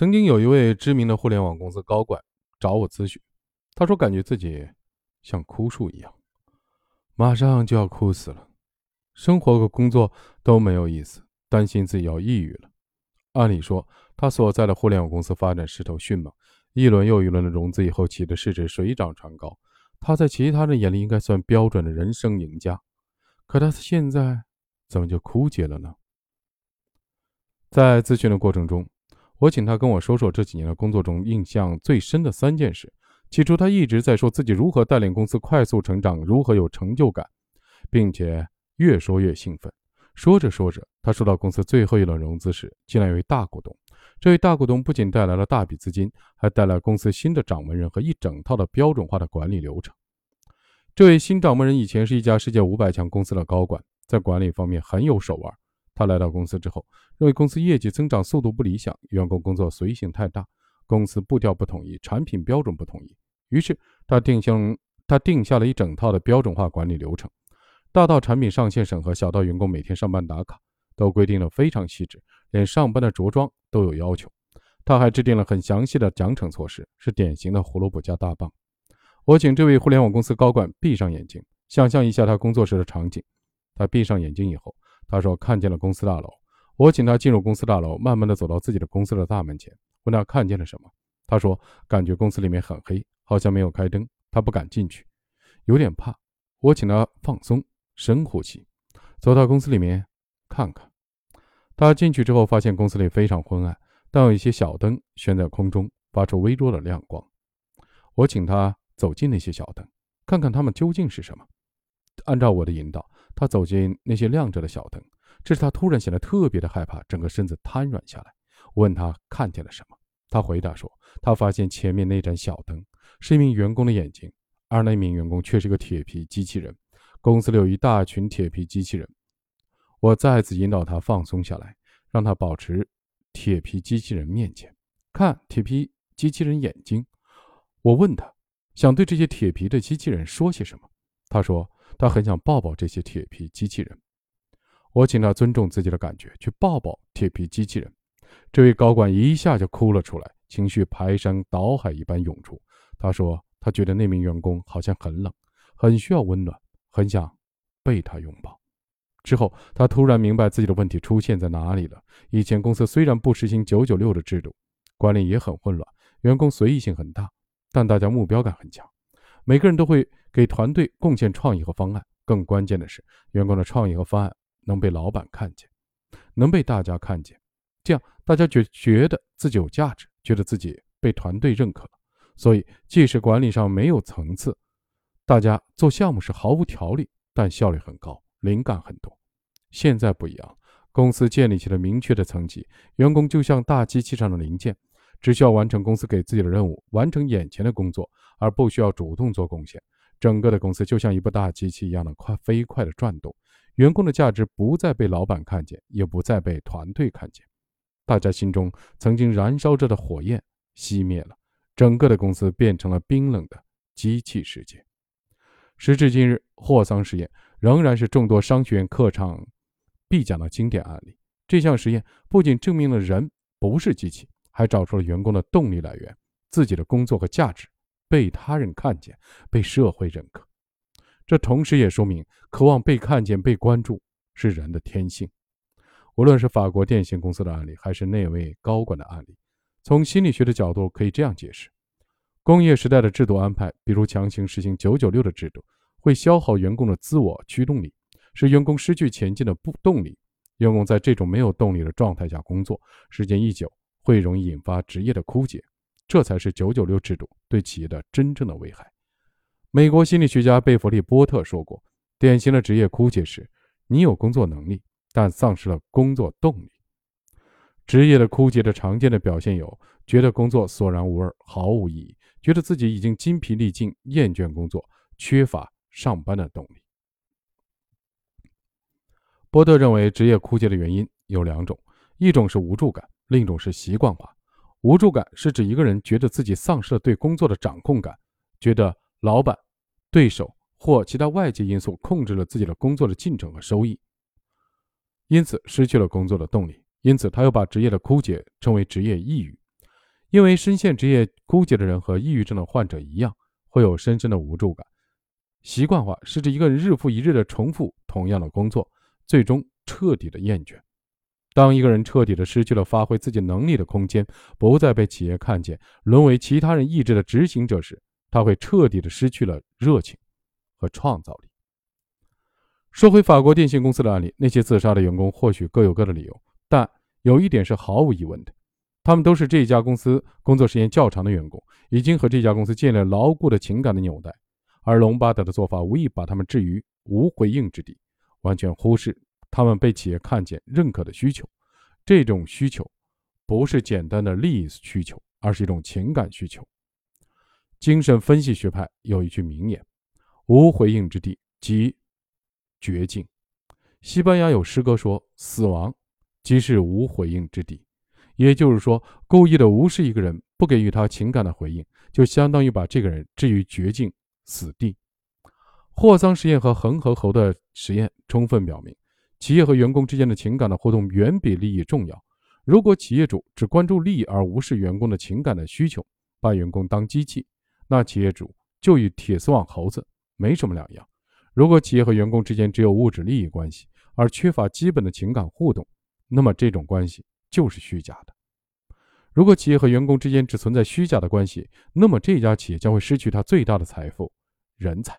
曾经有一位知名的互联网公司高管找我咨询，他说感觉自己像枯树一样，马上就要枯死了，生活和工作都没有意思，担心自己要抑郁了。按理说，他所在的互联网公司发展势头迅猛，一轮又一轮的融资以后，企业的市值水涨船高，他在其他人眼里应该算标准的人生赢家。可他现在怎么就枯竭了呢？在咨询的过程中。我请他跟我说说这几年的工作中印象最深的三件事。起初，他一直在说自己如何带领公司快速成长，如何有成就感，并且越说越兴奋。说着说着，他说到公司最后一轮融资时，竟然有位大股东。这位大股东不仅带来了大笔资金，还带来公司新的掌门人和一整套的标准化的管理流程。这位新掌门人以前是一家世界五百强公司的高管，在管理方面很有手腕。他来到公司之后，认为公司业绩增长速度不理想，员工工作随性太大，公司步调不统一，产品标准不统一。于是他定下他定下了一整套的标准化管理流程，大到产品上线审核，小到员工每天上班打卡，都规定的非常细致，连上班的着装都有要求。他还制定了很详细的奖惩措施，是典型的胡萝卜加大棒。我请这位互联网公司高管闭上眼睛，想象一下他工作时的场景。他闭上眼睛以后。他说看见了公司大楼，我请他进入公司大楼，慢慢的走到自己的公司的大门前，问他看见了什么。他说感觉公司里面很黑，好像没有开灯，他不敢进去，有点怕。我请他放松，深呼吸，走到公司里面看看。他进去之后，发现公司里非常昏暗，但有一些小灯悬在空中，发出微弱的亮光。我请他走进那些小灯，看看它们究竟是什么。按照我的引导。他走进那些亮着的小灯，这时他突然显得特别的害怕，整个身子瘫软下来。问他看见了什么，他回答说：“他发现前面那盏小灯是一名员工的眼睛，而那名员工却是个铁皮机器人。公司里有一大群铁皮机器人。”我再次引导他放松下来，让他保持铁皮机器人面前看铁皮机器人眼睛。我问他想对这些铁皮的机器人说些什么，他说。他很想抱抱这些铁皮机器人，我请他尊重自己的感觉，去抱抱铁皮机器人。这位高管一下就哭了出来，情绪排山倒海一般涌出。他说：“他觉得那名员工好像很冷，很需要温暖，很想被他拥抱。”之后，他突然明白自己的问题出现在哪里了。以前公司虽然不实行九九六的制度，管理也很混乱，员工随意性很大，但大家目标感很强。每个人都会给团队贡献创意和方案，更关键的是，员工的创意和方案能被老板看见，能被大家看见，这样大家觉觉得自己有价值，觉得自己被团队认可。所以，即使管理上没有层次，大家做项目是毫无条理，但效率很高，灵感很多。现在不一样，公司建立起了明确的层级，员工就像大机器上的零件。只需要完成公司给自己的任务，完成眼前的工作，而不需要主动做贡献。整个的公司就像一部大机器一样的快飞快的转动，员工的价值不再被老板看见，也不再被团队看见。大家心中曾经燃烧着的火焰熄灭了，整个的公司变成了冰冷的机器世界。时至今日，霍桑实验仍然是众多商学院课程必讲的经典案例。这项实验不仅证明了人不是机器。还找出了员工的动力来源，自己的工作和价值被他人看见，被社会认可。这同时也说明，渴望被看见、被关注是人的天性。无论是法国电信公司的案例，还是那位高管的案例，从心理学的角度可以这样解释：工业时代的制度安排，比如强行实行九九六的制度，会消耗员工的自我驱动力，使员工失去前进的不动力。员工在这种没有动力的状态下工作，时间一久。会容易引发职业的枯竭，这才是九九六制度对企业的真正的危害。美国心理学家贝弗利·波特说过：“典型的职业枯竭是，你有工作能力，但丧失了工作动力。”职业的枯竭的常见的表现有：觉得工作索然无味、毫无意义；觉得自己已经筋疲力尽、厌倦工作、缺乏上班的动力。波特认为，职业枯竭的原因有两种，一种是无助感。另一种是习惯化无助感，是指一个人觉得自己丧失了对工作的掌控感，觉得老板、对手或其他外界因素控制了自己的工作的进程和收益，因此失去了工作的动力。因此，他又把职业的枯竭称为职业抑郁。因为深陷职业枯竭的人和抑郁症的患者一样，会有深深的无助感。习惯化是指一个人日复一日的重复同样的工作，最终彻底的厌倦。当一个人彻底的失去了发挥自己能力的空间，不再被企业看见，沦为其他人意志的执行者时，他会彻底的失去了热情和创造力。说回法国电信公司的案例，那些自杀的员工或许各有各的理由，但有一点是毫无疑问的。他们都是这家公司工作时间较长的员工，已经和这家公司建立了牢固的情感的纽带，而隆巴德的做法无疑把他们置于无回应之地，完全忽视他们被企业看见、认可的需求。这种需求不是简单的利益需求，而是一种情感需求。精神分析学派有一句名言：“无回应之地即绝境。”西班牙有诗歌说：“死亡即是无回应之地。”也就是说，故意的无视一个人，不给予他情感的回应，就相当于把这个人置于绝境、死地。霍桑实验和恒河猴的实验充分表明，企业和员工之间的情感的互动远比利益重要。如果企业主只关注利益而无视员工的情感的需求，把员工当机器，那企业主就与铁丝网猴子没什么两样。如果企业和员工之间只有物质利益关系，而缺乏基本的情感互动，那么这种关系。就是虚假的。如果企业和员工之间只存在虚假的关系，那么这家企业将会失去它最大的财富——人才。